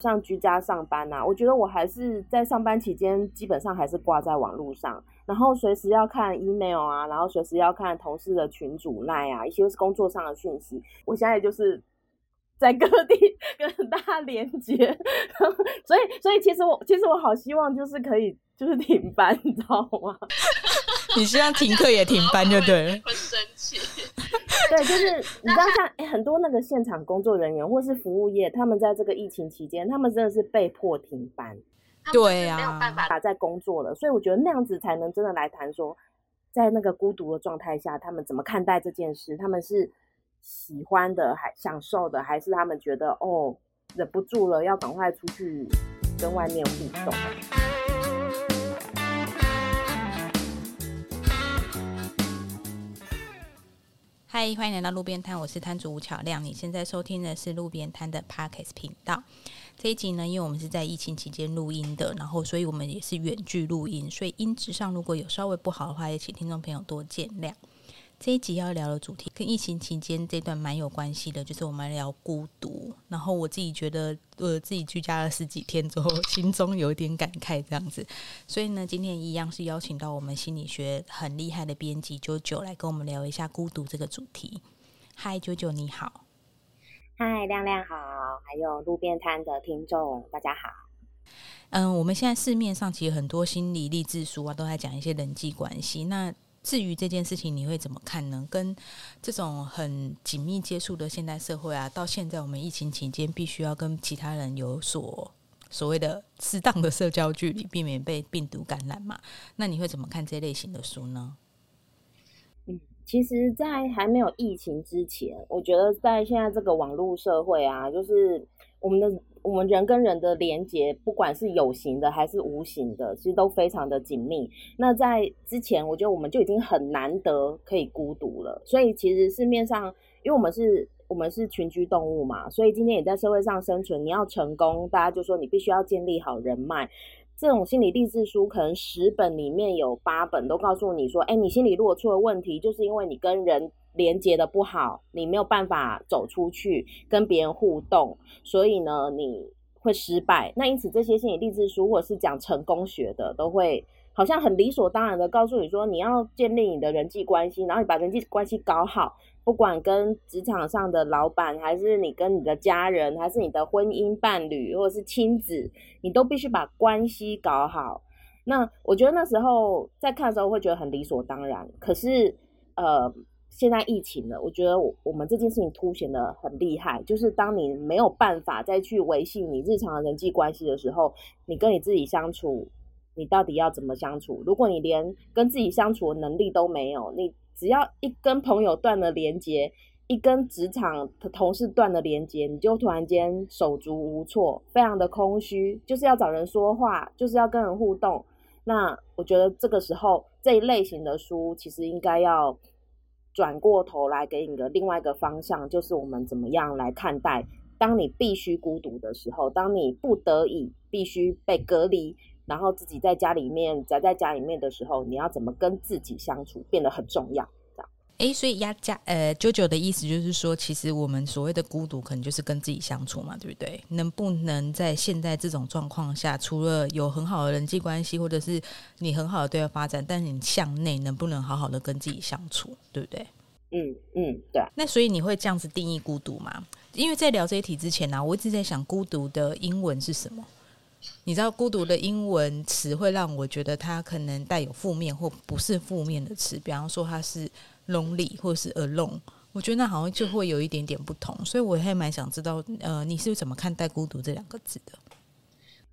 像居家上班呐，我觉得我还是在上班期间，基本上还是挂在网络上，然后随时要看 email 啊，然后随时要看同事的群组赖啊，一些工作上的讯息。我现在就是在各地 跟大家连接，所以所以其实我其实我好希望就是可以就是停班，你知道吗？你希望停课也停班就对了，会生气。对，就是你知道，像哎，很多那个现场工作人员或是服务业，他们在这个疫情期间，他们真的是被迫停班，对呀，没有办法在工作了。所以我觉得那样子才能真的来谈说，在那个孤独的状态下，他们怎么看待这件事？他们是喜欢的，还享受的，还是他们觉得哦，忍不住了，要赶快出去跟外面互动？嗨，欢迎来到路边摊，我是摊主吴巧亮。你现在收听的是路边摊的 Parkes 频道。这一集呢，因为我们是在疫情期间录音的，然后所以我们也是远距录音，所以音质上如果有稍微不好的话，也请听众朋友多见谅。这一集要聊的主题跟疫情期间这段蛮有关系的，就是我们聊孤独。然后我自己觉得，呃，自己居家了十几天之后，心中有点感慨这样子。所以呢，今天一样是邀请到我们心理学很厉害的编辑九九来跟我们聊一下孤独这个主题。嗨，九九你好。嗨，亮亮好，还有路边摊的听众大家好。嗯，我们现在市面上其实很多心理励志书啊，都在讲一些人际关系。那至于这件事情，你会怎么看呢？跟这种很紧密接触的现代社会啊，到现在我们疫情期间必须要跟其他人有所所谓的适当的社交距离，避免被病毒感染嘛？那你会怎么看这类型的书呢？嗯，其实，在还没有疫情之前，我觉得在现在这个网络社会啊，就是我们的。我们人跟人的连接，不管是有形的还是无形的，其实都非常的紧密。那在之前，我觉得我们就已经很难得可以孤独了。所以其实市面上，因为我们是我们是群居动物嘛，所以今天也在社会上生存，你要成功，大家就说你必须要建立好人脉。这种心理励志书，可能十本里面有八本都告诉你说，哎，你心里如果出了问题，就是因为你跟人。连接的不好，你没有办法走出去跟别人互动，所以呢，你会失败。那因此，这些心理励志书或者是讲成功学的，都会好像很理所当然的告诉你说，你要建立你的人际关系，然后你把人际关系搞好，不管跟职场上的老板，还是你跟你的家人，还是你的婚姻伴侣，或者是亲子，你都必须把关系搞好。那我觉得那时候在看的时候会觉得很理所当然，可是呃。现在疫情了，我觉得我我们这件事情凸显的很厉害，就是当你没有办法再去维系你日常的人际关系的时候，你跟你自己相处，你到底要怎么相处？如果你连跟自己相处的能力都没有，你只要一跟朋友断了连接，一跟职场的同事断了连接，你就突然间手足无措，非常的空虚，就是要找人说话，就是要跟人互动。那我觉得这个时候这一类型的书，其实应该要。转过头来给你的另外一个方向，就是我们怎么样来看待，当你必须孤独的时候，当你不得已必须被隔离，然后自己在家里面宅在家里面的时候，你要怎么跟自己相处，变得很重要。哎，所以压家呃，九九的意思就是说，其实我们所谓的孤独，可能就是跟自己相处嘛，对不对？能不能在现在这种状况下，除了有很好的人际关系，或者是你很好的对外发展，但是你向内能不能好好的跟自己相处，对不对？嗯嗯，对。那所以你会这样子定义孤独吗？因为在聊这一题之前呢，我一直在想孤独的英文是什么？你知道孤独的英文词会让我觉得它可能带有负面或不是负面的词，比方说它是。Lonely 或是 alone，我觉得那好像就会有一点点不同，所以我还蛮想知道，呃，你是怎么看待孤独这两个字的？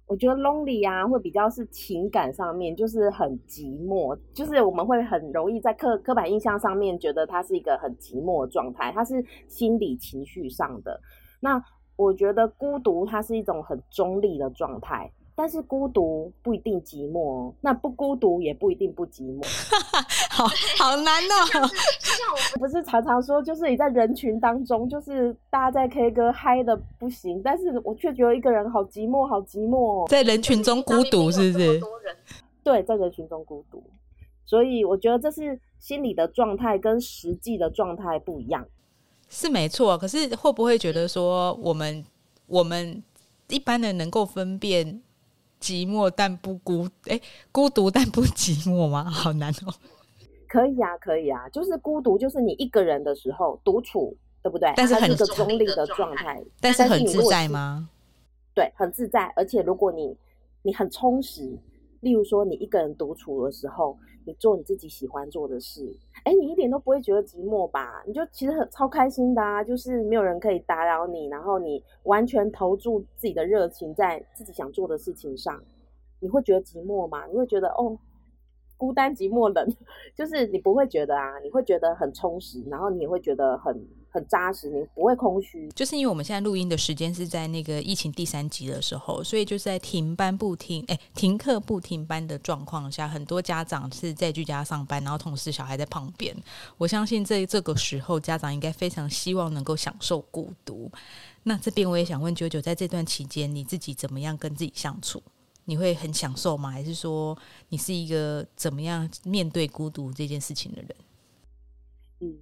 我觉得 lonely 啊，会比较是情感上面，就是很寂寞，就是我们会很容易在刻刻板印象上面觉得它是一个很寂寞的状态，它是心理情绪上的。那我觉得孤独它是一种很中立的状态。但是孤独不一定寂寞，那不孤独也不一定不寂寞，好好难哦。就像我们不是常常说，就是你在人群当中，就是大家在 K 歌嗨的不行，但是我却觉得一个人好寂寞，好寂寞，在人群中孤独，是不是？对，在人群中孤独，所以我觉得这是心理的状态跟实际的状态不一样，是没错。可是会不会觉得说，我们我们？一般人能够分辨寂寞但不孤，哎，孤独但不寂寞吗？好难哦。可以啊，可以啊，就是孤独，就是你一个人的时候独处，对不对？但是很它一个中立的状态，但是很自在吗？对，很自在。而且如果你你很充实，例如说你一个人独处的时候，你做你自己喜欢做的事，哎，你一点都不会觉得寂寞吧？你就其实很超开心的啊，就是没有人可以打扰你，然后你完全投注自己的热情在自己想做的事情上，你会觉得寂寞吗？你会觉得哦。孤单、寂寞、冷，就是你不会觉得啊，你会觉得很充实，然后你也会觉得很很扎实，你不会空虚。就是因为我们现在录音的时间是在那个疫情第三级的时候，所以就是在停班不停，哎，停课不停班的状况下，很多家长是在居家上班，然后同时小孩在旁边。我相信在这个时候，家长应该非常希望能够享受孤独。那这边我也想问九九，在这段期间，你自己怎么样跟自己相处？你会很享受吗？还是说你是一个怎么样面对孤独这件事情的人？嗯，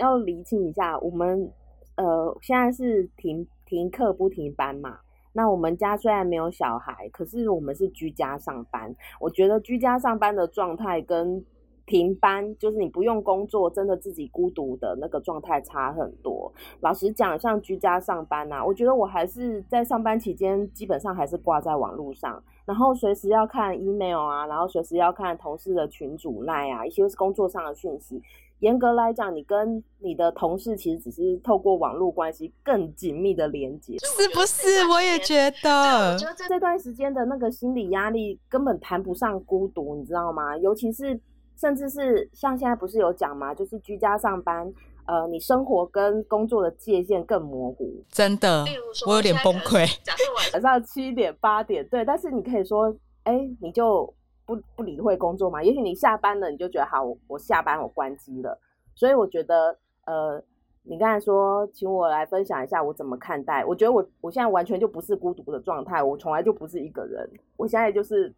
要厘清一下，我们呃现在是停停课不停班嘛。那我们家虽然没有小孩，可是我们是居家上班。我觉得居家上班的状态跟停班，就是你不用工作，真的自己孤独的那个状态差很多。老实讲，像居家上班啊，我觉得我还是在上班期间，基本上还是挂在网络上，然后随时要看 email 啊，然后随时要看同事的群组赖啊，一些工作上的讯息。严格来讲，你跟你的同事其实只是透过网络关系更紧密的连接，是不是？我也觉对，我得觉得这这段时间的那个心理压力根本谈不上孤独，你知道吗？尤其是甚至是像现在不是有讲吗？就是居家上班，呃，你生活跟工作的界限更模糊。真的例如，说，我有点崩溃。。假设晚 上七点八点，对，但是你可以说，哎，你就不不理会工作嘛？也许你下班了，你就觉得好，我我下班我关机了。所以我觉得，呃，你刚才说，请我来分享一下我怎么看待。我觉得我我现在完全就不是孤独的状态，我从来就不是一个人，我现在就是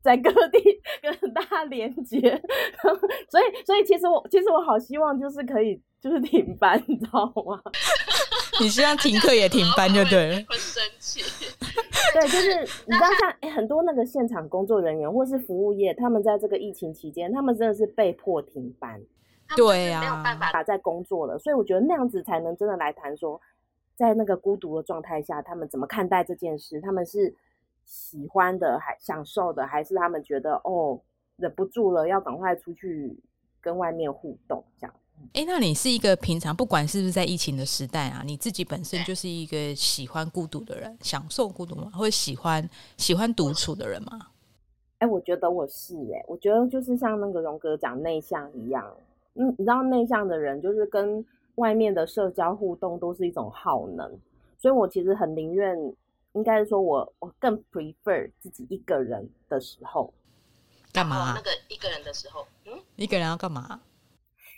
在各地跟大家连接。所以，所以其实我其实我好希望就是可以就是停班，你知道吗？你希望停课也停班就对了。会生气。对，就是你知道像、诶很多那个现场工作人员或是服务业，他们在这个疫情期间，他们真的是被迫停班，对呀没有办法打在工作了，所以我觉得那样子才能真的来谈说，在那个孤独的状态下，他们怎么看待这件事？他们是喜欢的，还享受的，还是他们觉得哦忍不住了，要赶快出去跟外面互动这样？哎，那你是一个平常不管是不是在疫情的时代啊，你自己本身就是一个喜欢孤独的人，享受孤独吗？或者喜欢喜欢独处的人吗？哎，我觉得我是哎、我觉得就是像那个荣哥讲内向一样，嗯，你知道内向的人就是跟外面的社交互动都是一种耗能，所以我其实很宁愿，应该是说我我更 prefer 自己一个人的时候，干嘛啊那？个一个人的时候，嗯，一个人要干嘛？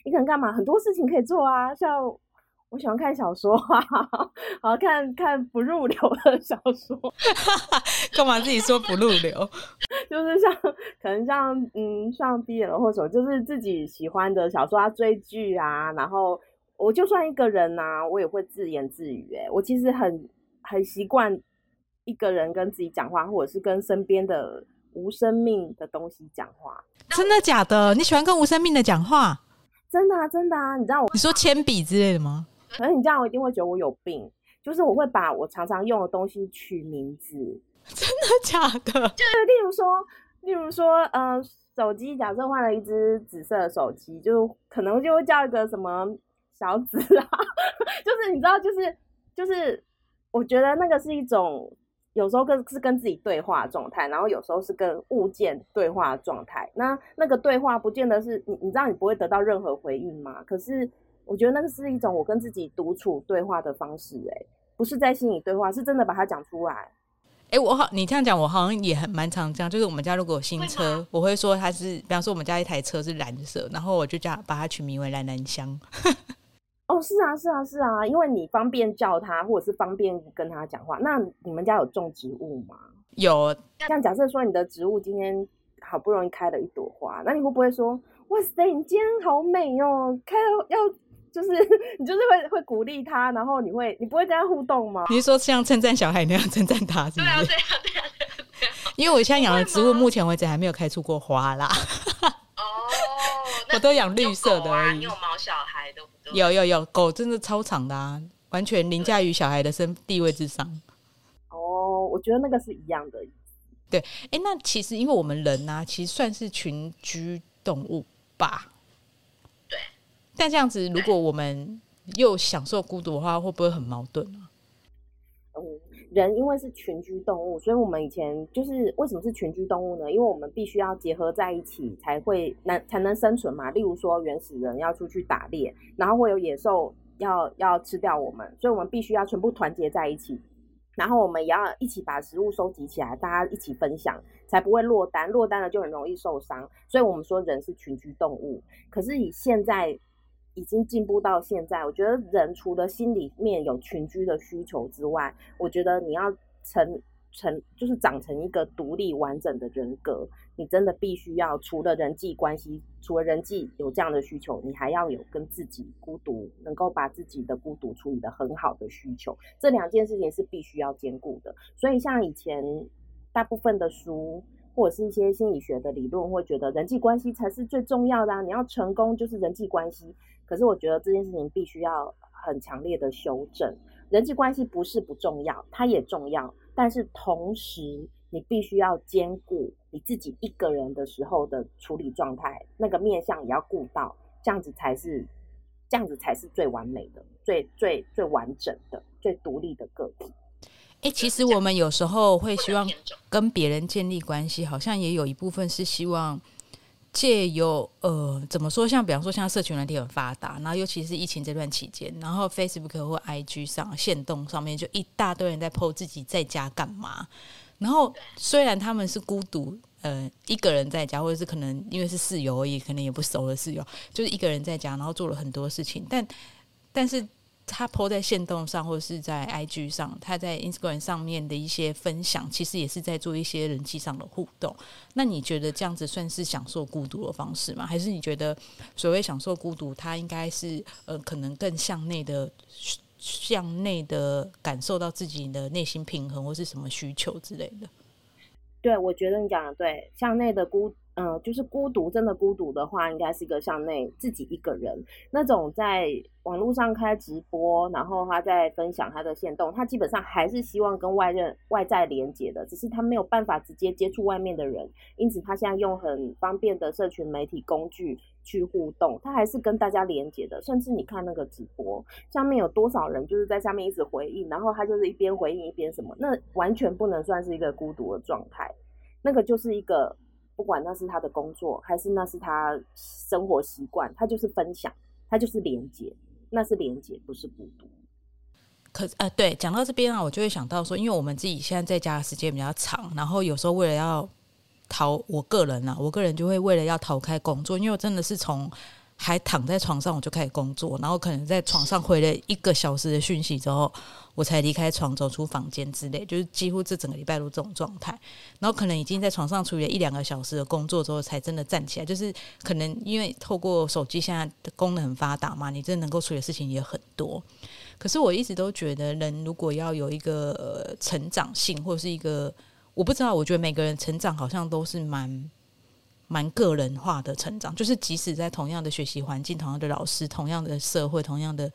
一个人干嘛？很多事情可以做啊，像我喜欢看小说啊，好看看不入流的小说，干嘛自己说不入流？就是像可能像嗯像 BL 或者什么，就是自己喜欢的小说啊、追剧啊，然后我就算一个人呐、我也会自言自语、欸。我其实很很习惯一个人跟自己讲话，或者是跟身边的无生命的东西讲话。真的假的？你喜欢跟无生命的讲话？真的啊，真的啊，你知道我，你说铅笔之类的吗？可能你这样我一定会觉得我有病，就是我会把我常常用的东西取名字，真的假的？就是例如说，例如说，呃，手机假设换了一只紫色的手机，就可能就会叫一个什么小紫啊，就是你知道，就是就是，我觉得那个是一种有时候跟是跟自己对话的状态，然后有时候是跟物件对话的状态。那那个对话不见得是你，你知道你不会得到任何回应吗？可是我觉得那个是一种我跟自己独处对话的方式、欸，不是在心里对话，是真的把它讲出来。哎、我好，你这样讲，我好像也很蛮常这样。就是我们家如果有新会车吗，我会说它是，比方说我们家一台车是蓝色，然后我就叫把它取名为蓝蓝香。哦，是啊，是啊，是啊，因为你方便叫他，或者是方便跟他讲话。那你们家有种植物吗？有像假设说你的植物今天好不容易开了一朵花，那你会不会说，哇塞，你今天好美哦，开了要就是 你就是会会鼓励他，然后你会你不会跟他互动吗？你是说像称赞小孩那样称赞他，是是？对啊，对啊，对啊，对啊。因为我现在养的植物，目前为止还没有开出过花啦。哦，那我都养绿色的而已你有毛小孩的，对不对有有有，狗真的超长的啊，完全凌驾于小孩的身地位之上。哦，我觉得那个是一样的。对哎，那其实因为我们人呢、其实算是群居动物吧。对。但这样子，如果我们又享受孤独的话，会不会很矛盾啊？嗯，人因为是群居动物，所以我们以前就是为什么是群居动物呢？因为我们必须要结合在一起才会能才能生存嘛。例如说原始人要出去打猎，然后会有野兽要要吃掉我们，所以我们必须要全部团结在一起。然后我们也要一起把食物收集起来，大家一起分享，才不会落单。落单了就很容易受伤。所以我们说人是群居动物。可是以现在已经进步到现在，我觉得人除了心里面有群居的需求之外，我觉得你要成成就是长成一个独立完整的人格，你真的必须要除了人际关系，除了人际有这样的需求，你还要有跟自己孤独，能够把自己的孤独处理的很好的需求，这两件事情是必须要兼顾的。所以像以前大部分的书。或者是一些心理学的理论，会觉得人际关系才是最重要的啊！你要成功就是人际关系。可是我觉得这件事情必须要很强烈的修正，人际关系不是不重要，它也重要，但是同时你必须要兼顾你自己一个人的时候的处理状态，那个面向也要顾到，这样子才是这样子才是最完美的、最最最完整的、最独立的个体。哎、其实我们有时候会希望跟别人建立关系，好像也有一部分是希望借由呃怎么说，像比方说像社群软体很发达，然后尤其是疫情这段期间，然后 Facebook 或 IG 上线动上面就一大堆人在 PO 自己在家干嘛，然后虽然他们是孤独。呃，一个人在家，或者是可能因为是室友而已，可能也不熟的室友，就是一个人在家，然后做了很多事情，但但是他 PO 在线动上，或者是在 IG 上，他在 Instagram 上面的一些分享，其实也是在做一些人际上的互动。那你觉得这样子算是享受孤独的方式吗？还是你觉得所谓享受孤独，它应该是呃，可能更向内的、向内的感受到自己的内心平衡，或是什么需求之类的？对，我觉得你讲的对，向内的孤，嗯、就是孤独，真的孤独的话，应该是一个向内自己一个人那种在网络上开直播，然后他在分享他的线动，他基本上还是希望跟外人外在连接的，只是他没有办法直接接触外面的人，因此他现在用很方便的社群媒体工具去互动，他还是跟大家连接的。甚至你看那个直播，下面有多少人就是在下面一直回应，然后他就是一边回应一边什么，那完全不能算是一个孤独的状态。那个就是一个，不管那是他的工作，还是那是他生活习惯，他就是分享，他就是连接，那是连接，不是孤独。可呃，对，讲到这边啊，我就会想到说，因为我们自己现在在家的时间比较长，然后有时候为了要逃，我个人啊，我个人就会为了要逃开工作，因为我真的是从还躺在床上我就开始工作，然后可能在床上回了一个小时的讯息之后，我才离开床走出房间之类，就是几乎这整个礼拜都这种状态。然后可能已经在床上处理了一两个小时的工作之后，才真的站起来。就是可能因为透过手机现在的功能很发达嘛，你真的能够处理的事情也很多。可是我一直都觉得，人如果要有一个、呃、成长性，或者是一个我不知道，我觉得每个人成长好像都是蛮蛮个人化的成长，就是即使在同样的学习环境、同样的老师、同样的社会、同样的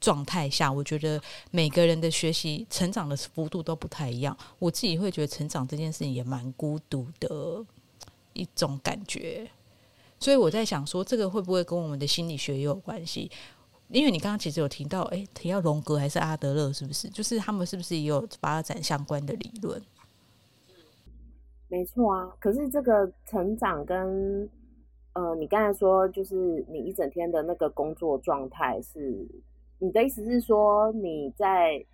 状态下，我觉得每个人的学习成长的幅度都不太一样。我自己会觉得成长这件事情也蛮孤独的一种感觉，所以我在想说，这个会不会跟我们的心理学也有关系？因为你刚刚其实有提到，诶，提到荣格还是阿德勒，是不是？就是他们是不是也有发展相关的理论？没错啊，可是这个成长跟呃，你刚才说就是你一整天的那个工作状态是，你的意思是说你在，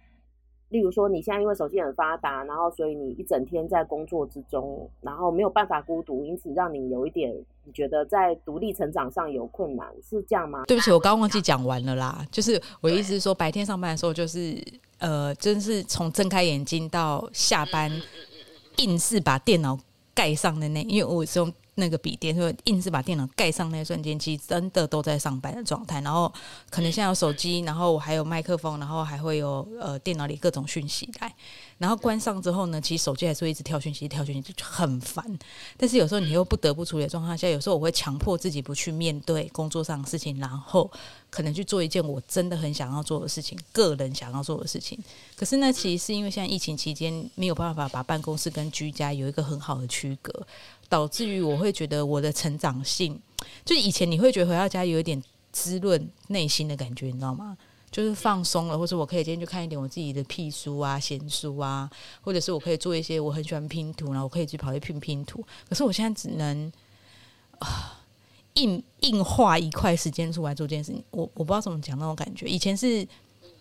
例如说你现在因为手机很发达，然后所以你一整天在工作之中，然后没有办法孤独，因此让你有一点你觉得在独立成长上有困难，是这样吗？对不起，我刚刚忘记讲完了啦。就是我的意思是说，白天上班的时候，就是呃，真是从睁开眼睛到下班，硬是把电脑盖上的那，因为我是用那个笔电，就硬是把电脑盖上那瞬间，其实真的都在上班的状态。然后可能现在有手机，然后我还有麦克风，然后还会有呃电脑里各种讯息来。然后关上之后呢，其实手机还是会一直跳讯息，跳讯息就很烦。但是有时候你又不得不处理的状况下，有时候我会强迫自己不去面对工作上的事情，然后可能去做一件我真的很想要做的事情，个人想要做的事情。可是那，其实是因为现在疫情期间没有办法把办公室跟居家有一个很好的区隔。导致于我会觉得我的成长性，就是以前你会觉得回到家有一点滋润内心的感觉，你知道吗？就是放松了，或者我可以今天就看一点我自己的屁书啊、闲书啊，或者是我可以做一些我很喜欢拼图，然后我可以去跑去拼拼图。可是我现在只能啊，硬硬画一块时间出来做这件事情。我我不知道怎么讲那种感觉。以前是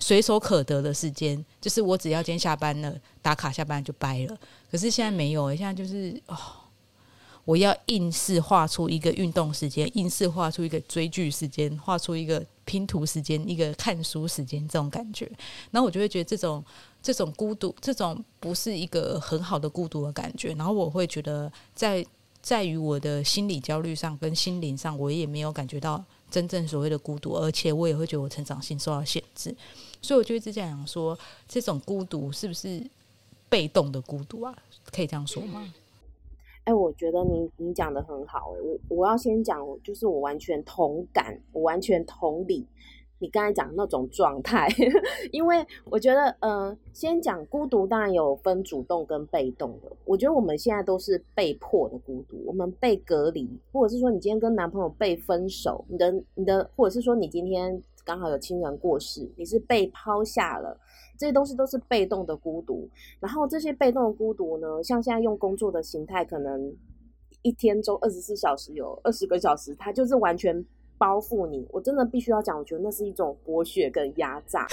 随手可得的时间，就是我只要今天下班了打卡下班就掰了。可是现在没有，现在就是哦。我要硬是画出一个运动时间，硬是画出一个追剧时间，画出一个拼图时间，一个看书时间，这种感觉，然后我就会觉得这种这种孤独，这种不是一个很好的孤独的感觉。然后我会觉得，在在于我的心理焦虑上跟心灵上，我也没有感觉到真正所谓的孤独，而且我也会觉得我成长性受到限制。所以我就一直在想说，这种孤独是不是被动的孤独啊？可以这样说吗？哎，我觉得你你讲的很好哎，我我要先讲，就是我完全同感，我完全同理你刚才讲那种状态，因为我觉得，嗯，先讲孤独，当然有分主动跟被动的。我觉得我们现在都是被迫的孤独，我们被隔离，或者是说你今天跟男朋友被分手，你的你的，或者是说你今天刚好有亲人过世，你是被抛下了。这些东西都是被动的孤独，然后这些被动的孤独呢，像现在用工作的形态，可能一天中二十四小时有二十个小时，它就是完全包覆你。我真的必须要讲，我觉得那是一种剥削跟压榨。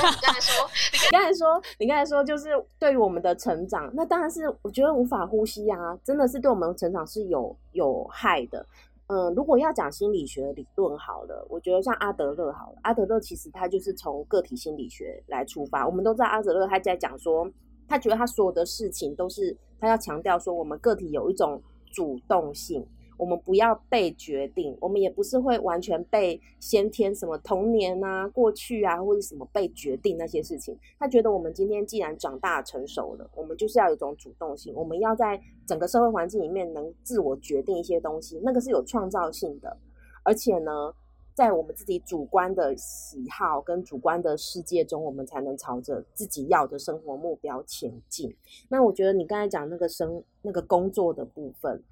那 你刚才说，你刚才说，你刚才说，就是对于我们的成长，那当然是我觉得无法呼吸啊，真的是对我们的成长是有有害的。嗯，如果要讲心理学理论好了，我觉得像阿德勒好了，阿德勒其实他就是从个体心理学来出发。我们都知道阿德勒他在讲说，他觉得他所有的事情都是他要强调说，我们个体有一种主动性。我们不要被决定，我们也不是会完全被先天什么童年啊、过去啊或者什么被决定那些事情。他觉得我们今天既然长大成熟了，我们就是要有一种主动性，我们要在整个社会环境里面能自我决定一些东西，那个是有创造性的。而且呢，在我们自己主观的喜好跟主观的世界中，我们才能朝着自己要的生活目标前进。那我觉得你刚才讲那个生那个工作的部分。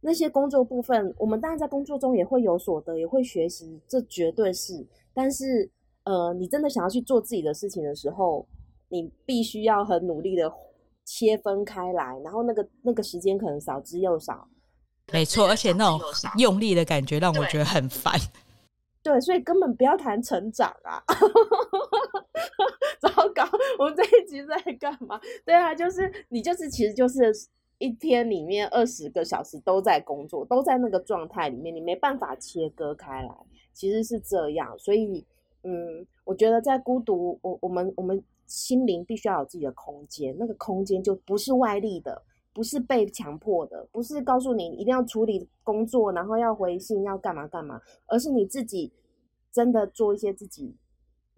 那些工作部分，我们当然在工作中也会有所得，也会学习，这绝对是。但是，呃，你真的想要去做自己的事情的时候，你必须要很努力的切分开来，然后那个那个时间可能少之又少。没错，而且那种用力的感觉让我觉得很烦。对，所以根本不要谈成长啊！糟糕，我们这一集在干嘛？对啊，就是你，就是其实就是。一天里面二十个小时都在工作，都在那个状态里面，你没办法切割开来，其实是这样。所以，嗯，我觉得在孤独，我我们我们心灵必须要有自己的空间，那个空间就不是外力的，不是被强迫的，不是告诉你一定要处理工作，然后要回信，要干嘛干嘛，而是你自己真的做一些自己。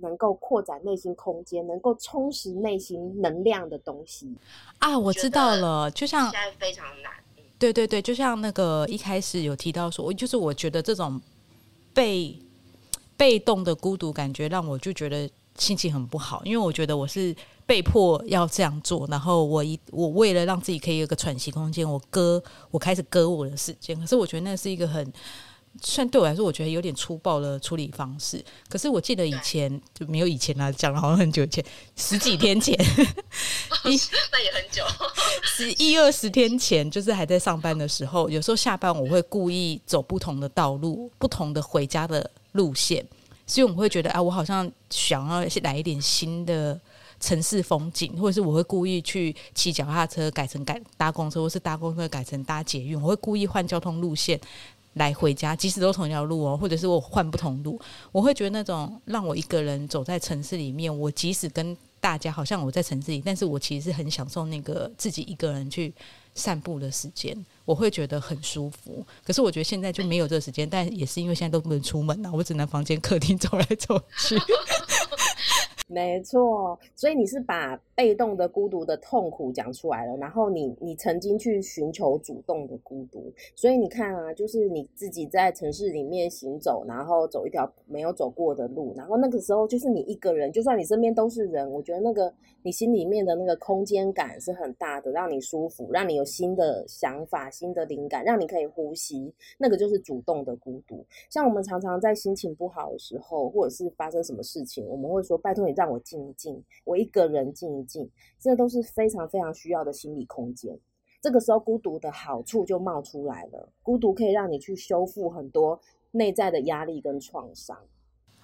能够扩展内心空间，能够充实内心能量的东西啊！我知道了，就像现在非常难。对对对，就像那个一开始有提到说，我就是我觉得这种被被动的孤独感觉，让我就觉得心情很不好，因为我觉得我是被迫要这样做，然后我一我为了让自己可以有个喘息空间，我割我开始割我的时间，可是我觉得那是一个很。虽然对我来说，我觉得有点粗暴的处理方式，可是我记得以前就没有以前啦，讲了好像很久以前，十几天前，一 那也很久，十一二十天前，就是还在上班的时候，有时候下班我会故意走不同的道路，不同的回家的路线，所以我们会觉得啊，我好像想要来一点新的城市风景，或者是我会故意去骑脚踏车改成改搭公车，或是搭公车改成搭捷运，我会故意换交通路线。来回家，即使都同一条路哦，或者是我换不同路，我会觉得那种让我一个人走在城市里面，我即使跟大家好像我在城市里，但是我其实是很享受那个自己一个人去散步的时间，我会觉得很舒服。可是我觉得现在就没有这个时间，但也是因为现在都不能出门啊，我只能房间、客厅走来走去。没错，所以你是把被动的孤独的痛苦讲出来了，然后你你曾经去寻求主动的孤独，所以你看啊，就是你自己在城市里面行走，然后走一条没有走过的路，然后那个时候就是你一个人，就算你身边都是人，我觉得那个你心里面的那个空间感是很大的，让你舒服，让你有新的想法、新的灵感，让你可以呼吸，那个就是主动的孤独。像我们常常在心情不好的时候，或者是发生什么事情，我们会说：“拜托你。”让我静一静，我一个人静一静，这都是非常非常需要的心理空间。这个时候，孤独的好处就冒出来了。孤独可以让你去修复很多内在的压力跟创伤。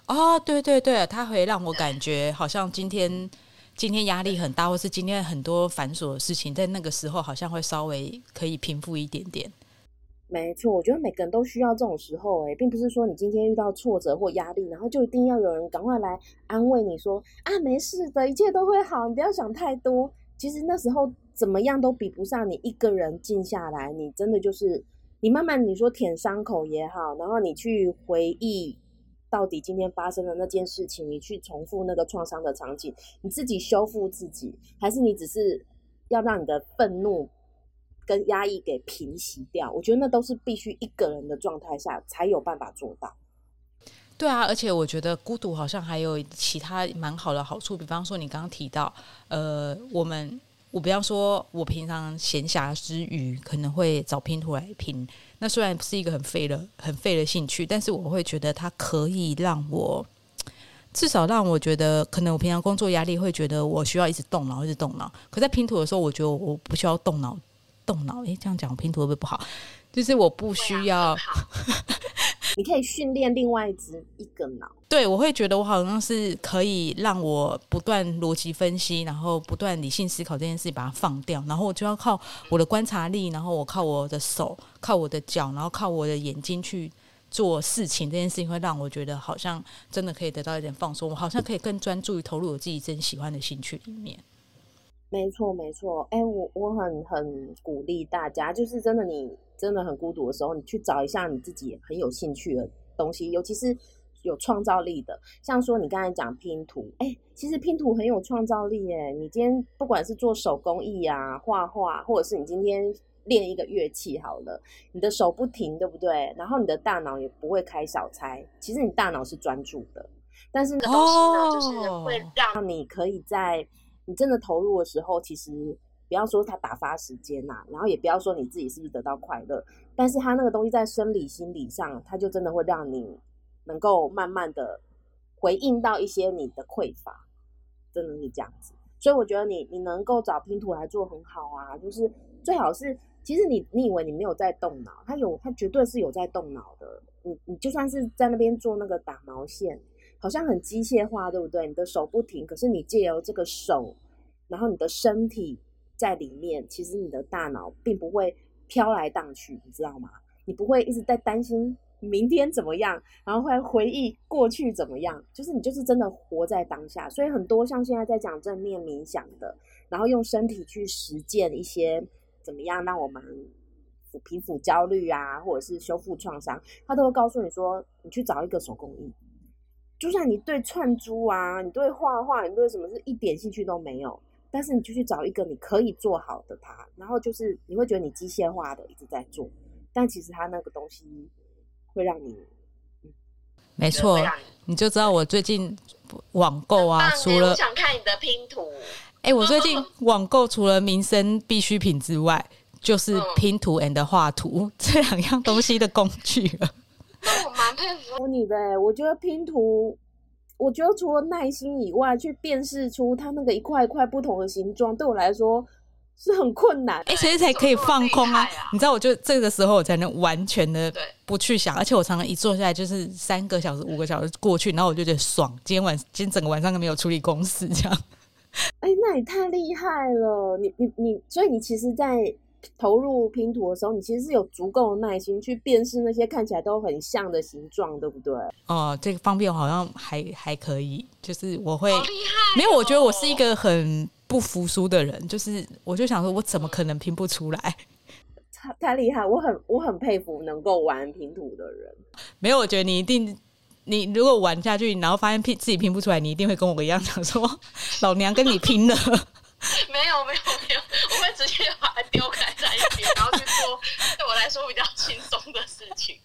哦，对对对，它会让我感觉好像今天今天压力很大，或是今天很多繁琐的事情，在那个时候好像会稍微可以平复一点点。没错，我觉得每个人都需要这种时候，诶，并不是说你今天遇到挫折或压力，然后就一定要有人赶快来安慰你说啊，没事的，一切都会好，你不要想太多。其实那时候怎么样都比不上你一个人静下来，你真的就是你慢慢你说舔伤口也好，然后你去回忆到底今天发生的那件事情，你去重复那个创伤的场景，你自己修复自己，还是你只是要让你的愤怒？跟压抑给平息掉，我觉得那都是必须一个人的状态下才有办法做到。对啊，而且我觉得孤独好像还有其他蛮好的好处，比方说你刚刚提到，呃，我们我比方说，我平常闲暇之余可能会找拼图来拼。那虽然不是一个很废的、很废的兴趣，但是我会觉得它可以让我至少让我觉得，可能我平常工作压力会觉得我需要一直动脑，一直动脑。可在拼图的时候，我觉得我不需要动脑。动脑，哎，这样讲拼图会不会不好？就是我不需要，你可以训练另外一只一个脑。对，我会觉得我好像是可以让我不断逻辑分析，然后不断理性思考这件事，把它放掉，然后我就要靠我的观察力，然后我靠我的手，靠我的脚，然后靠我的眼睛去做事情。这件事情会让我觉得好像真的可以得到一点放松，我好像可以更专注于投入我自己真喜欢的兴趣里面。没错，没错。哎，我我很很鼓励大家，就是真的，你真的很孤独的时候，你去找一下你自己很有兴趣的东西，尤其是有创造力的。像说你刚才讲拼图，哎，其实拼图很有创造力耶。你今天不管是做手工艺啊、画画，或者是你今天练一个乐器，好了，你的手不停，对不对？然后你的大脑也不会开小差，其实你大脑是专注的。但是东西呢，就是会让你可以在。你真的投入的时候，其实不要说他打发时间呐，然后也不要说你自己是不是得到快乐，但是他那个东西在生理心理上，他就真的会让你能够慢慢的回应到一些你的匮乏，真的是这样子。所以我觉得你你能够找拼图来做很好啊，就是最好是，其实你你以为你没有在动脑，它有它绝对是有在动脑的。你你就算是在那边做那个打毛线。好像很机械化，对不对？你的手不停，可是你借由这个手，然后你的身体在里面，其实你的大脑并不会飘来荡去，你知道吗？你不会一直在担心明天怎么样，然后会回忆过去怎么样，就是你就是真的活在当下。所以很多像现在在讲正面冥想的，然后用身体去实践一些怎么样让我们平复焦虑啊，或者是修复创伤，他都会告诉你说，你去找一个手工艺。就算你对串珠啊，你对画画，你对什么是一点兴趣都没有，但是你就去找一个你可以做好的它，然后就是你会觉得你机械化的一直在做，但其实它那个东西会让你，没错，你就知道我最近网购啊，除了想看你的拼图，哎，我最近 网购除了民生必需品之外，就是拼图 and 画图 这两样东西的工具了。佩 服你的，我觉得拼图，我觉得除了耐心以外，去辨识出它那个一块一块不同的形状，对我来说是很困难。哎，谁才可以放空啊？你知道，我就这个时候我才能完全的不去想，而且我常常一坐下来就是三个小时、五个小时过去，然后我就觉得爽。今天晚今天整个晚上都没有处理公事，这样。哎，那你太厉害了！你你你，所以你其实，在。投入拼图的时候，你其实是有足够的耐心去辨识那些看起来都很像的形状，对不对？哦，这个方面好像还还可以，就是我会厉害。没有，我觉得我是一个很不服输的人，就是我就想说，我怎么可能拼不出来？太太厉害，我很我很佩服能够玩拼图的人。没有，我觉得你一定，你如果玩下去，然后发现拼自己拼不出来，你一定会跟我一样想说，老娘跟你拼了。没有没有没有，我直接把它丢开在一边，然后去做对我来说比较轻松的事情。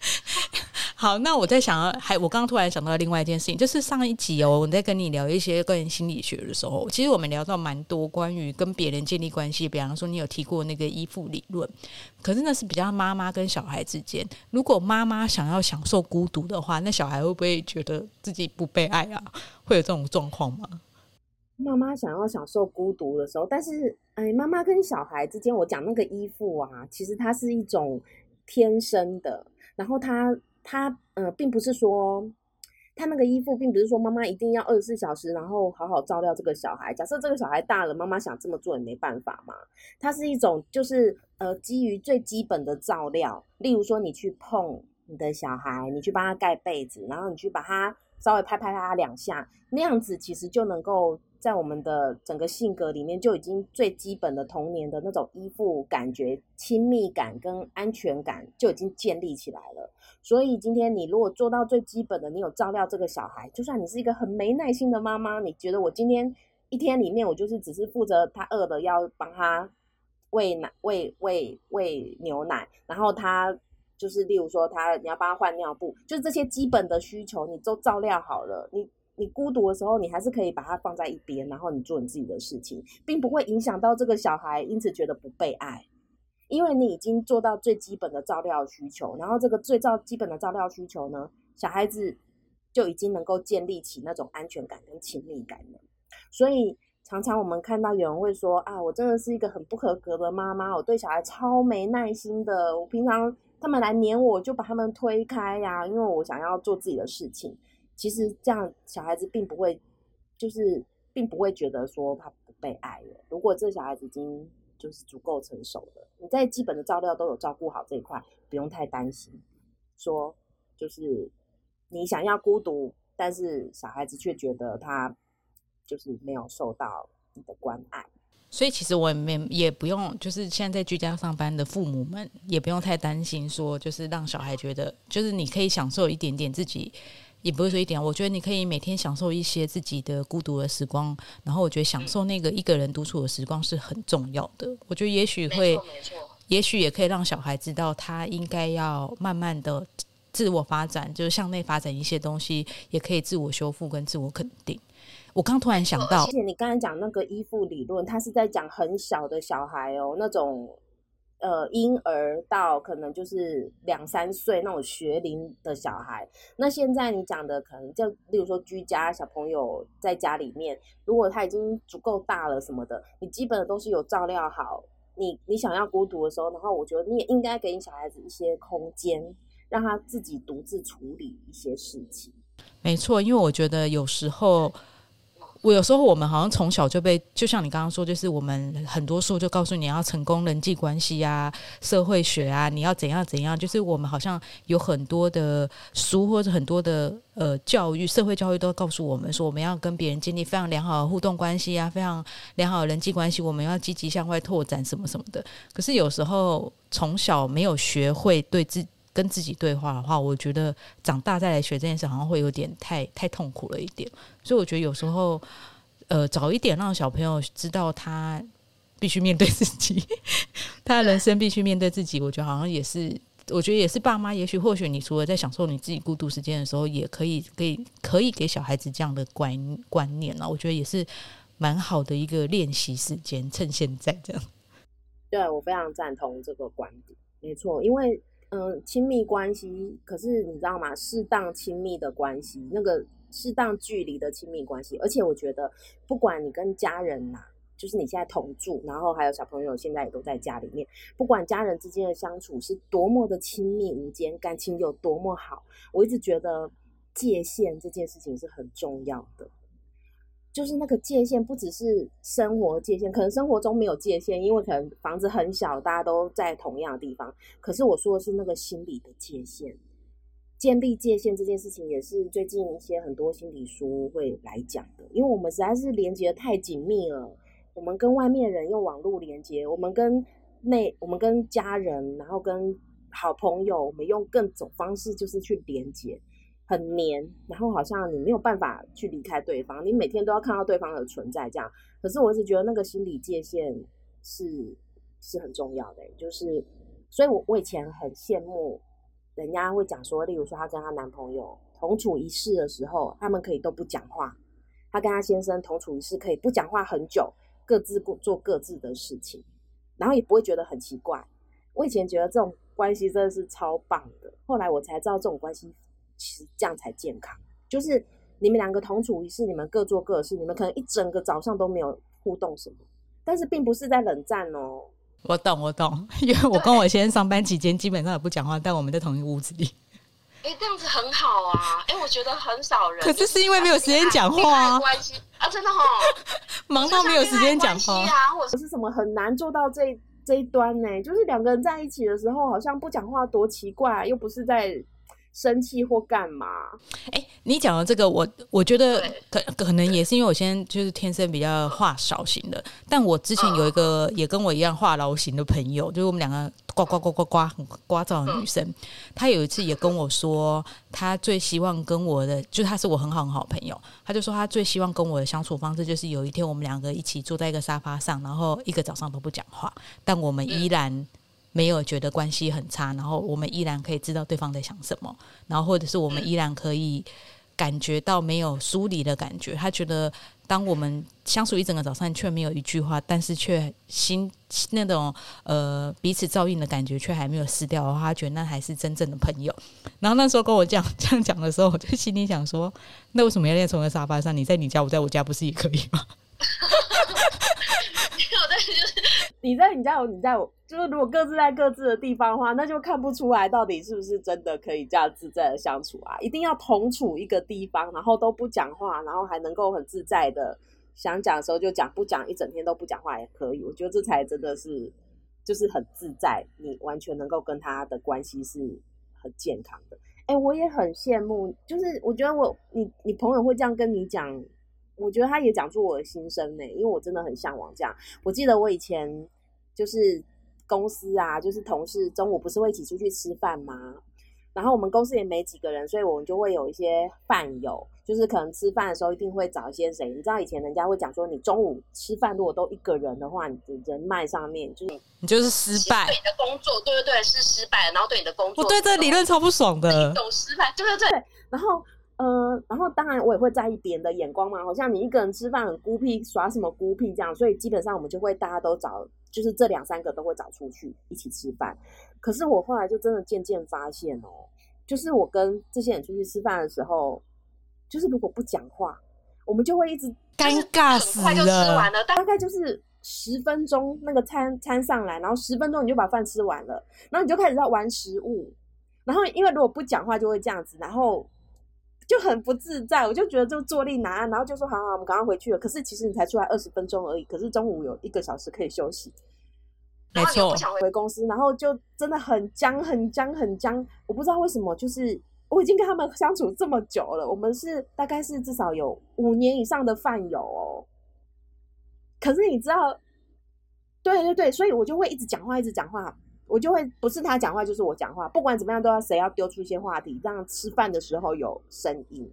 好，那我在想，还我刚刚突然想到另外一件事情，就是上一集哦，我在跟你聊一些个人心理学的时候，其实我们聊到蛮多关于跟别人建立关系，比方说你有提过那个依附理论，可是那是比较妈妈跟小孩之间。如果妈妈想要享受孤独的话，那小孩会不会觉得自己不被爱啊？会有这种状况吗？妈妈想要享受孤独的时候，但是哎，妈妈跟小孩之间，我讲那个依附啊，其实它是一种天生的，然后它。他呃，并不是说他那个依附，并不是说妈妈一定要二十四小时，然后好好照料这个小孩。假设这个小孩大了，妈妈想这么做也没办法嘛。它是一种就是呃，基于最基本的照料，例如说你去碰你的小孩，你去帮他盖被子，然后你去把他稍微拍拍他两下，那样子其实就能够。在我们的整个性格里面，就已经最基本的童年的那种依附感觉、亲密感跟安全感就已经建立起来了。所以今天你如果做到最基本的，你有照料这个小孩，就算你是一个很没耐心的妈妈，你觉得我今天一天里面我就是只是负责他饿了要帮他喂奶、喂喂喂牛奶，然后他就是例如说他你要帮他换尿布，就是这些基本的需求你都照料好了，你。你孤独的时候，你还是可以把它放在一边，然后你做你自己的事情，并不会影响到这个小孩，因此觉得不被爱，因为你已经做到最基本的照料需求，然后这个最照基本的照料需求呢，小孩子就已经能够建立起那种安全感跟亲密感了。所以常常我们看到有人会说啊，我真的是一个很不合格的妈妈，我对小孩超没耐心的，我平常他们来黏我就把他们推开呀，因为我想要做自己的事情。其实这样，小孩子并不会，就是并不会觉得说他不被爱了。如果这小孩子已经就是足够成熟了，你在基本的照料都有照顾好这一块，不用太担心。说就是你想要孤独，但是小孩子却觉得他就是没有受到你的关爱。所以其实我也没也不用，就是现在在居家上班的父母们也不用太担心，说就是让小孩觉得，就是你可以享受一点点自己。也不是说一点，我觉得你可以每天享受一些自己的孤独的时光，然后我觉得享受那个一个人独处的时光是很重要的。我觉得也许会，也许也可以让小孩知道，他应该要慢慢的自我发展，就是向内发展一些东西，也可以自我修复跟自我肯定。我刚突然想到，而且你刚才讲那个依附理论，他是在讲很小的小孩哦，那种。呃，婴儿到可能就是两三岁那种学龄的小孩，那现在你讲的可能就，例如说居家小朋友在家里面，如果他已经足够大了什么的，你基本的都是有照料好。你你想要孤独的时候，然后我觉得你也应该给你小孩子一些空间，让他自己独自处理一些事情。没错，因为我觉得有时候。我有时候我们好像从小就被，就像你刚刚说，就是我们很多书就告诉你要成功人际关系啊、社会学啊，你要怎样怎样，就是我们好像有很多的书或者很多的呃教育、社会教育都告诉我们说，我们要跟别人建立非常良好的互动关系啊，非常良好的人际关系，我们要积极向外拓展什么什么的。可是有时候从小没有学会对自跟自己对话的话，我觉得长大再来学这件事，好像会有点太太痛苦了一点。所以我觉得有时候，呃，早一点让小朋友知道他必须面对自己，他的人生必须面对自己。我觉得好像也是，我觉得也是爸妈。也许或许你除了在享受你自己孤独时间的时候，也可以可以可以给小孩子这样的观观念了。我觉得也是蛮好的一个练习时间，趁现在这样。对我非常赞同这个观点，没错，因为。嗯，亲密关系，可是你知道吗？适当亲密的关系，那个适当距离的亲密关系，而且我觉得，不管你跟家人呐，就是你现在同住，然后还有小朋友现在也都在家里面，不管家人之间的相处是多么的亲密无间，感情有多么好，我一直觉得界限这件事情是很重要的。就是那个界限，不只是生活界限，可能生活中没有界限，因为可能房子很小，大家都在同样的地方。可是我说的是那个心理的界限，建立界限这件事情，也是最近一些很多心理书会来讲的。因为我们实在是连接的太紧密了，我们跟外面人用网络连接，我们跟内我们跟家人，然后跟好朋友，我们用各种方式就是去连接，很黏，然后好像你没有办法去离开对方，你每天都要看到对方的存在这样。可是我一直觉得那个心理界限是是很重要的，就是所以，我我以前很羡慕人家会讲说，例如说她跟她男朋友同处一室的时候，他们可以都不讲话，她跟她先生同处一室可以不讲话很久，各自过做各自的事情，然后也不会觉得很奇怪。我以前觉得这种关系真的是超棒的，后来我才知道这种关系其实这样才健康，就是你们两个同处一室，你们各做各的事，你们可能一整个早上都没有互动什么，但是并不是在冷战哦。我懂，我懂，因为我跟我先生上班期间基本上也不讲话，但我们在同一屋子里。哎，这样子很好啊！哎，我觉得很少人。可是是因为没有时间讲话啊。关系啊，真的哈，忙到没有时间讲话啊，或者是什么很难做到这这一端呢？就是两个人在一起的时候，好像不讲话多奇怪，又不是在。生气或干嘛？哎，你讲的这个，我我觉得可可能也是因为我现在就是天生比较话少型的，但我之前有一个也跟我一样话痨型的朋友，就是我们两个呱呱呱呱呱很呱噪的女生，她有一次也跟我说，她最希望跟我的，就她是我很好很好朋友，她就说她最希望跟我的相处方式，就是有一天我们两个一起坐在一个沙发上，然后一个早上都不讲话，但我们依然。没有觉得关系很差，然后我们依然可以知道对方在想什么，然后或者是我们依然可以感觉到没有疏离的感觉。他觉得，当我们相处一整个早上却没有一句话，但是却心那种呃彼此照应的感觉却还没有撕掉的话，他觉得那还是真正的朋友。然后那时候跟我讲这样讲的时候，我就心里想说，那为什么要在同一个沙发上？你在你家，我在我家，不是也可以吗？没有，但是就是你在你家，我你在我，就是如果各自在各自的地方的话，那就看不出来到底是不是真的可以这样自在的相处啊！一定要同处一个地方，然后都不讲话，然后还能够很自在的想讲的时候就讲，不讲一整天都不讲话也可以。我觉得这才真的是就是很自在，你完全能够跟他的关系是很健康的。哎，我也很羡慕，就是我觉得我你你朋友会这样跟你讲。我觉得他也讲出我的心声呢，因为我真的很向往这样。我记得我以前就是公司啊，就是同事中午不是会一起出去吃饭吗？然后我们公司也没几个人，所以我们就会有一些饭友，就是可能吃饭的时候一定会找一些谁。你知道以前人家会讲说，你中午吃饭如果都一个人的话，你的人脉上面就是你就是失败。对你的工作，对对对，是失败。然后对你的工作，我对这理论超不爽的。懂失败，对对对。然后。呃，然后当然我也会在意别人的眼光嘛，好像你一个人吃饭很孤僻，耍什么孤僻这样，所以基本上我们就会大家都找，就是这两三个都会找出去一起吃饭。可是我后来就真的渐渐发现哦，就是我跟这些人出去吃饭的时候，就是如果不讲话，我们就会一直尴尬死了，大概就是十分钟那个餐餐上来，然后十分钟你就把饭吃完了，然后你就开始在玩食物，然后因为如果不讲话就会这样子，然后。就很不自在，我就觉得就坐立难安，然后就说好好，我们赶快回去了。可是其实你才出来二十分钟而已，可是中午有一个小时可以休息。没错，不想回公司，然后就真的很僵、很僵、很僵。我不知道为什么，就是我已经跟他们相处这么久了，我们是大概是至少有五年以上的饭友哦。可是你知道，对对对，所以我就会一直讲话，一直讲话。我就会不是他讲话就是我讲话，不管怎么样都要谁要丢出一些话题，让吃饭的时候有声音。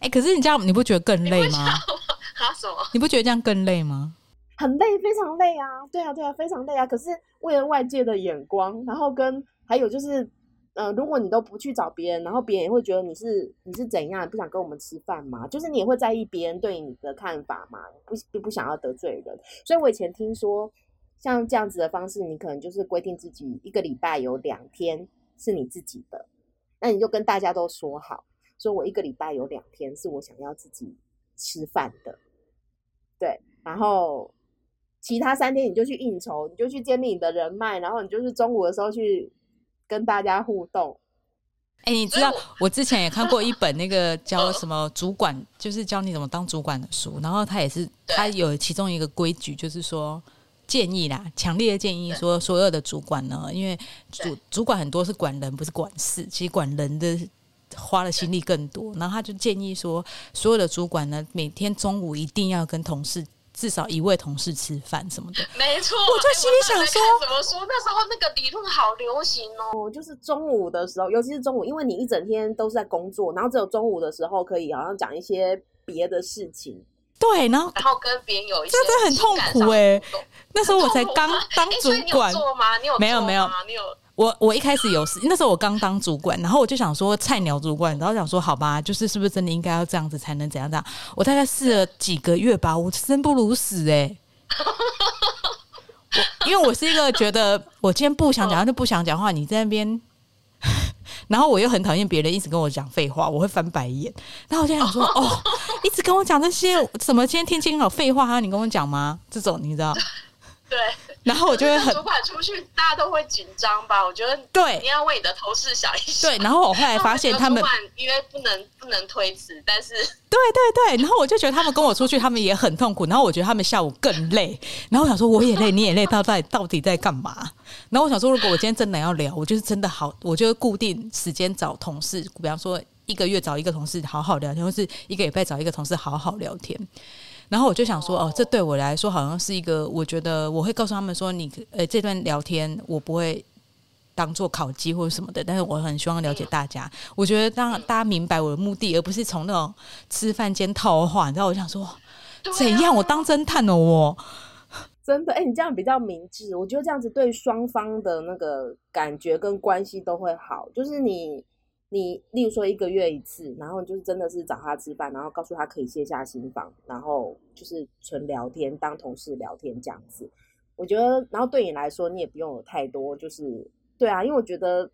哎，可是你这样你不觉得更累吗？啊什么？你不觉得这样更累吗？很累，非常累啊！对啊，对啊，非常累啊！可是为了外界的眼光，然后跟还有就是，呃，如果你都不去找别人，然后别人也会觉得你是你是怎样，不想跟我们吃饭嘛？就是你也会在意别人对你的看法嘛？不不不想要得罪人，所以我以前听说。像这样子的方式，你可能就是规定自己一个礼拜有两天是你自己的，那你就跟大家都说好，说我一个礼拜有两天是我想要自己吃饭的，对，然后其他三天你就去应酬，你就去建立你的人脉，然后你就是中午的时候去跟大家互动。哎，你知道我之前也看过一本那个教什么主管，就是教你怎么当主管的书，然后他也是他有其中一个规矩，就是说。建议啦，强烈的建议说，所有的主管呢，因为主主管很多是管人，不是管事，其实管人的花的心力更多。然后他就建议说，所有的主管呢，每天中午一定要跟同事至少一位同事吃饭什么的。没错，我就心里想说怎么说？那时候那个理论好流行哦。哦，就是中午的时候，尤其是中午，因为你一整天都是在工作，然后只有中午的时候可以好像讲一些别的事情。对，然后然后跟别人有一些这真的很痛苦哎、哎、那时候我才刚当主管，做吗？你有没有没有。你有我我一开始有事，那时候我刚当主管，然后我就想说菜鸟主管，然后想说好吧，就是是不是真的应该要这样子才能怎样怎样？我大概试了几个月吧，我生不如死哎、我因为我是一个觉得我今天不想讲话就不想讲话，你在那边，然后我又很讨厌别人一直跟我讲废话，我会翻白眼。然后我就想说，哦，一直跟我讲这些什么今天天气很好废话，还要你跟我讲吗？这种你知道？对，然后我就会很主管出去，大家都会紧张吧？我觉得对你要为你的同事想一想。对，然后我后来发现他们因为不能不能推辞，但是对对对，然后我就觉得他们跟我出去，他们也很痛苦，然后我觉得他们下午更累，然后我想说我也累，你也累，到底到底在干嘛？然后我想说，如果我今天真的要聊，我就是真的好，我就固定时间找同事，比方说一个月找一个同事好好聊天，或是一个礼拜找一个同事好好聊天。然后我就想说，哦，这对我来说好像是一个，我觉得我会告诉他们说，你呃这段聊天我不会当做考绩或者什么的，但是我很希望了解大家。我觉得让大家明白我的目的，而不是从那种吃饭间套话。你知道，我想说怎样？我当侦探哦，我真的，哎、你这样比较明智，我觉得这样子对双方的那个感觉跟关系都会好。就是你，你，例如说一个月一次，然后就是真的是找他吃饭，然后告诉他可以卸下心房，然后就是纯聊天，当同事聊天这样子。我觉得，然后对你来说，你也不用有太多，就是对啊，因为我觉得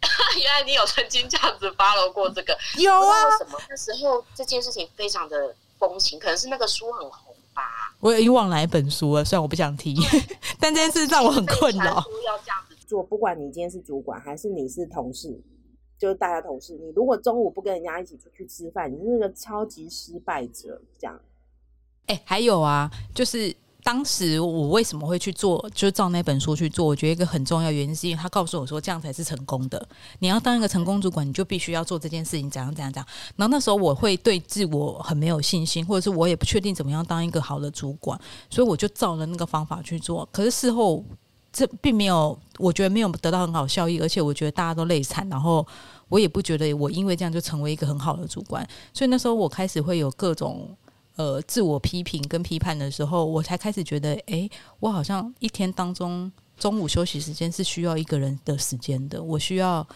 原来你有曾经这样子 follow 过这个。有啊为，什么那时候这件事情非常的风行，可能是那个书很红吧。我已经忘了本书了，虽然我不想提，但这件事让我很困扰。书要这样子做，不管你今天是主管还是你是同事，就是大家同事，你如果中午不跟人家一起出去吃饭，你是那个超级失败者，这样。哎、还有啊，就是当时我为什么会去做，就是照那本书去做？我觉得一个很重要原因是因为他告诉我说，这样才是成功的。你要当一个成功主管，你就必须要做这件事情，怎样怎样怎样。然后那时候我会对自我很没有信心，或者是我也不确定怎么样当一个好的主管，所以我就照了那个方法去做。可是事后这并没有，我觉得没有得到很好效益，而且我觉得大家都累惨，然后我也不觉得我因为这样就成为一个很好的主管。所以那时候我开始会有各种。呃，自我批评跟批判的时候，我才开始觉得，诶，我好像一天当中中午休息时间是需要一个人的时间的，我需要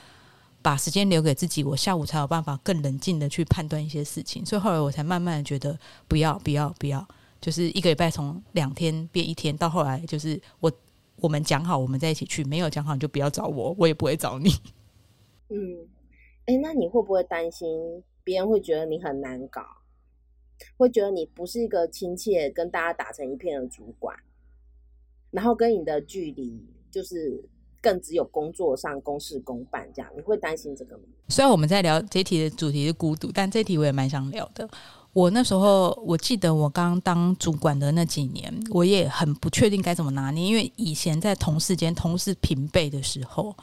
把时间留给自己，我下午才有办法更冷静的去判断一些事情。所以后来我才慢慢的觉得，不要，不要，不要，就是一个礼拜从两天变一天，到后来就是我我们讲好我们在一起去，没有讲好你就不要找我，我也不会找你。嗯，哎，那你会不会担心别人会觉得你很难搞，会觉得你不是一个亲切、跟大家打成一片的主管，然后跟你的距离就是更只有工作上公事公办这样？你会担心这个吗？虽然我们在聊这题的主题是孤独，但这题我也蛮想聊的。我那时候我记得我刚当主管的那几年，我也很不确定该怎么拿捏，因为以前在同事间同事平辈的时候，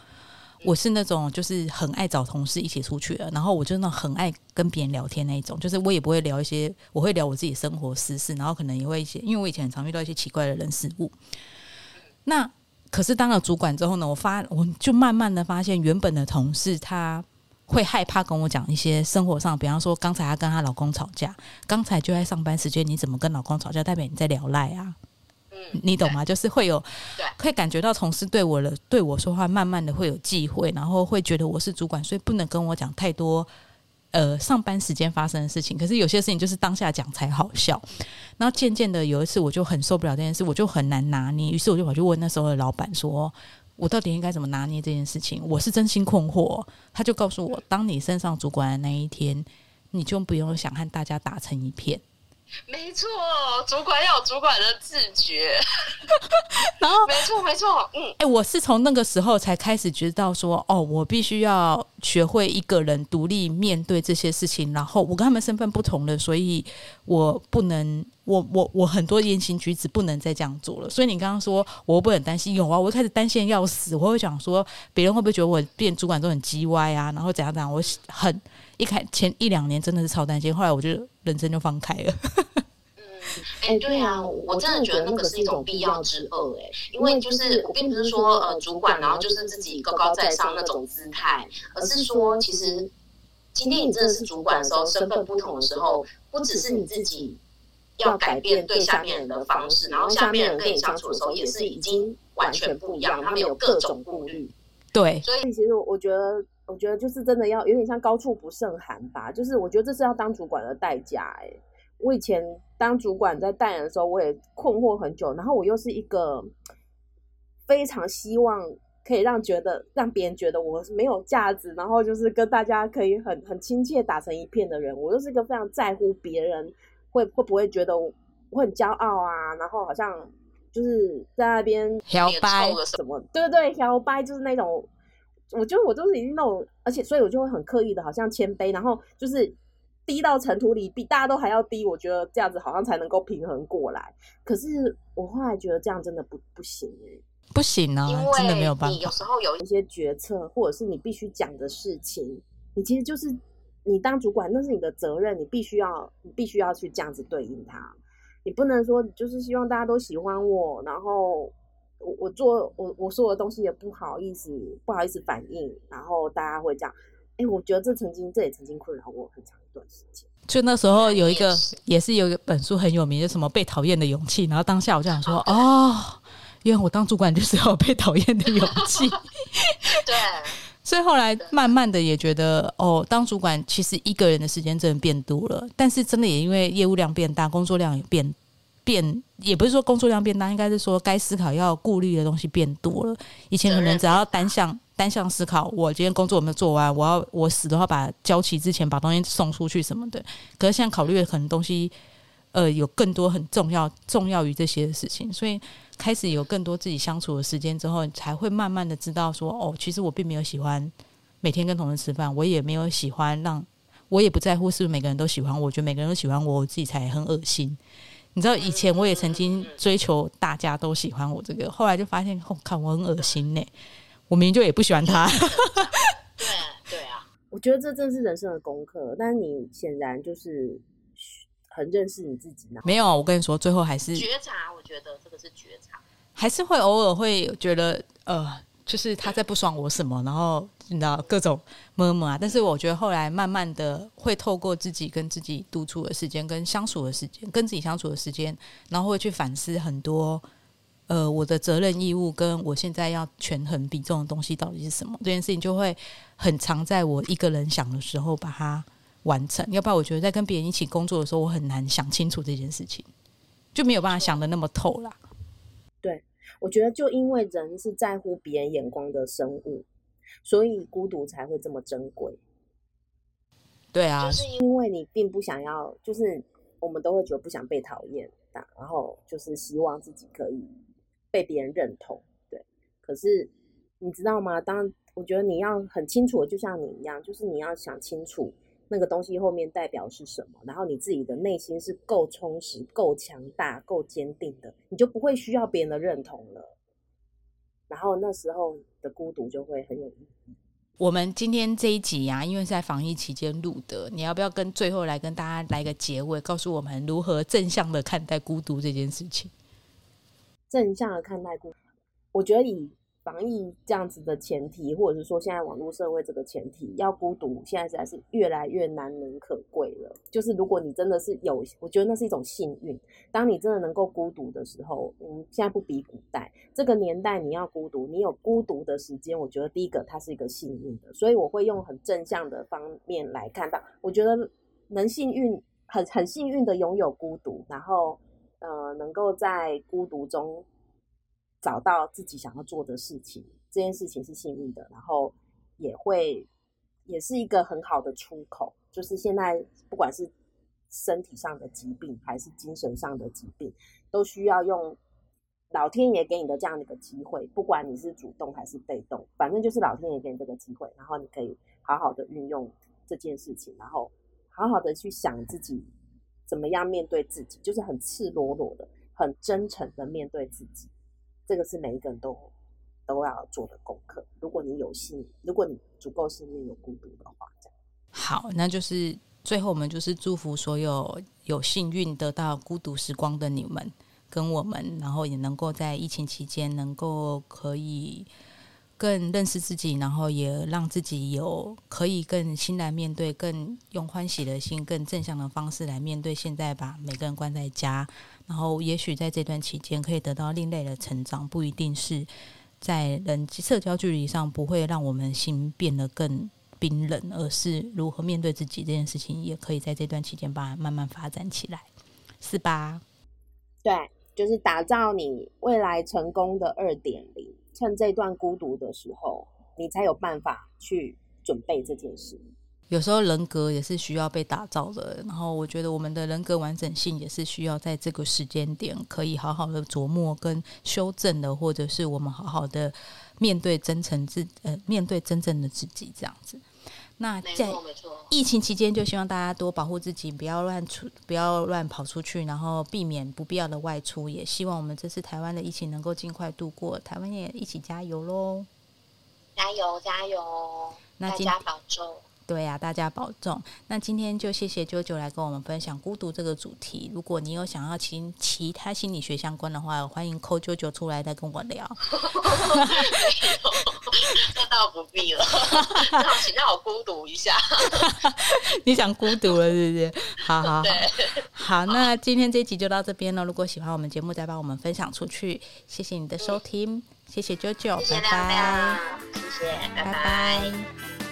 我是那种就是很爱找同事一起出去的，然后我就那很爱跟别人聊天那一种，就是我也不会聊一些，我会聊我自己生活私事，然后可能也会一些，因为我以前很常遇到一些奇怪的人事物。那可是当了主管之后呢，我发我就慢慢的发现，原本的同事他会害怕跟我讲一些生活上，比方说刚才她跟她老公吵架，刚才就在上班时间，你怎么跟老公吵架？代表你在聊赖啊，嗯，你懂吗？就是会有对，会感觉到同事对我的对我说话，慢慢的会有忌讳，然后会觉得我是主管，所以不能跟我讲太多。呃，上班时间发生的事情，可是有些事情就是当下讲才好笑。然后渐渐的有一次，我就很受不了这件事，我就很难拿捏，于是我就跑去问那时候的老板说：“我到底应该怎么拿捏这件事情？”我是真心困惑。他就告诉我：“当你升上主管的那一天，你就不用想和大家打成一片。没错，主管要有主管的自觉。”然后没错，没错，嗯，哎、我是从那个时候才开始知道说，哦，我必须要学会一个人独立面对这些事情。然后我跟他们身份不同了，所以我不能，我我我很多言行举止不能再这样做了。所以你刚刚说我会不会很担心？有啊，我开始担心得要死，我会想说别人会不会觉得我变主管都很叽歪啊，然后怎样怎样。我很一开前一两年真的是超担心，后来我就人生就放开了。哎，对啊，我真的觉得那个是一种必要之恶，哎，因为就是我并不是说呃主管然后就是自己高高在上那种姿态，而是说其实今天你真的是主管的时候，身份不同的时候，不只是你自己要改变对下面人的方式，然后下面人跟你相处的时候也是已经完全不一样，他们有各种顾虑。对，所以其实我觉得，我觉得就是真的要有点像高处不胜寒吧。就是我觉得这是要当主管的代价。哎，我以前当主管在带人的时候，我也困惑很久。然后我又是一个非常希望可以让觉得让别人觉得我没有价值，然后就是跟大家可以很很亲切打成一片的人。我又是一个非常在乎别人会会不会觉得我很骄傲啊，然后好像。就是在那边摇摆什么，对对对，摇摆就是那种，我觉得我都是已经那种，而且所以我就会很刻意的，好像谦卑，然后就是低到尘土里，比大家都还要低。我觉得这样子好像才能够平衡过来。可是我后来觉得这样真的不不行哎，不行啊，真的没有办法。有时候有一些决策，或者是你必须讲的事情，你其实就是你当主管，那是你的责任，你必须要，你必须要去这样子对应他。你不能说就是希望大家都喜欢我，然后我我做我我说的东西也不好意思不好意思反应，然后大家会这样。哎，我觉得这曾经这也曾经困扰我很长一段时间。就那时候有一个也是有一本书很有名，就什么被讨厌的勇气。然后当下我就想说，哦，因为我当主管就是要被讨厌的勇气。对。所以后来慢慢的也觉得，哦，当主管其实一个人的时间真的变多了，但是真的也因为业务量变大，工作量也变变，也不是说工作量变大，应该是说该思考要顾虑的东西变多了。以前可能只要单向单向思考，我今天工作有没有做完，我要我死都要把交期之前把东西送出去什么的。可是现在考虑的可能东西，呃，有更多很重要重要于这些事情，所以。开始有更多自己相处的时间之后，才会慢慢的知道说，哦，其实我并没有喜欢每天跟同事吃饭，我也没有喜欢让，我也不在乎是不是每个人都喜欢我，我觉得每个人都喜欢我，我自己才很恶心。你知道，以前我也曾经追求大家都喜欢我这个，后来就发现，哦，看我很恶心呢，我明明就也不喜欢他。对对啊，我觉得这正是人生的功课，但你显然就是。很认识你自己呢？没有，我跟你说，最后还是觉察。我觉得这个是觉察，还是会偶尔会觉得，呃，就是他在不爽我什么，然后你知道各种么么啊。但是我觉得后来慢慢的会透过自己跟自己独处的时间，跟相处的时间，跟自己相处的时间，然后会去反思很多，呃，我的责任义务跟我现在要权衡比重的东西到底是什么。这件事情就会很常在我一个人想的时候把它。完成，要不然我觉得在跟别人一起工作的时候，我很难想清楚这件事情，就没有办法想的那么透啦。对，我觉得就因为人是在乎别人眼光的生物，所以孤独才会这么珍贵。对啊，就是因为你并不想要，就是我们都会觉得不想被讨厌，然后就是希望自己可以被别人认同。对，可是你知道吗？当我觉得你要很清楚，就像你一样，就是你要想清楚。那个东西后面代表是什么？然后你自己的内心是够充实、够强大、够坚定的，你就不会需要别人的认同了。然后那时候的孤独就会很有意义。我们今天这一集呀，因为是在防疫期间录的，你要不要跟最后来跟大家来个结尾，告诉我们如何正向的看待孤独这件事情？正向的看待孤，我觉得以。防疫这样子的前提，或者是说现在网络社会这个前提，要孤独，现在实在是越来越难能可贵了。就是如果你真的是有，我觉得那是一种幸运。当你真的能够孤独的时候，嗯，现在不比古代这个年代，你要孤独，你有孤独的时间，我觉得第一个它是一个幸运的，所以我会用很正向的方面来看到。我觉得能幸运，很很幸运的拥有孤独，然后呃，能够在孤独中。找到自己想要做的事情，这件事情是幸运的，然后也会也是一个很好的出口。就是现在，不管是身体上的疾病还是精神上的疾病，都需要用老天爷给你的这样的一个机会。不管你是主动还是被动，反正就是老天爷给你这个机会，然后你可以好好的运用这件事情，然后好好的去想自己怎么样面对自己，就是很赤裸裸的、很真诚的面对自己。这个是每一个人都都要做的功课。如果你有幸，如果你足够幸运有孤独的话，这样好，那就是最后，我们就是祝福所有有幸运得到孤独时光的你们跟我们，然后也能够在疫情期间能够可以更认识自己，然后也让自己有可以更欣然面对，更用欢喜的心、更正向的方式来面对现在把每个人关在家，然后也许在这段期间可以得到另类的成长，不一定是在人际社交距离上不会让我们心变得更。冰冷，而是如何面对自己这件事情，也可以在这段期间把它慢慢发展起来，是吧？对，就是打造你未来成功的二点零。趁这段孤独的时候，你才有办法去准备这件事。有时候人格也是需要被打造的，然后我觉得我们的人格完整性也是需要在这个时间点可以好好的琢磨跟修正的，或者是我们好好的面对真诚自呃面对真正的自己这样子。那在疫情期间，就希望大家多保护自己，不要乱出，不要乱跑出去，然后避免不必要的外出。也希望我们这次台湾的疫情能够尽快度过，台湾也一起加油喽！加油加油！大家保重。对呀，大家保重。那今天就谢谢啾啾来跟我们分享孤独这个主题。如果你有想要请其他心理学相关的话，欢迎扣啾啾出来再跟我聊。那倒不必了，那请让我孤独一下。你想孤独了是不是？好好好，好。那今天这集就到这边了。如果喜欢我们节目，再帮我们分享出去。谢谢你的收听，谢谢啾啾，拜拜，谢谢，拜拜。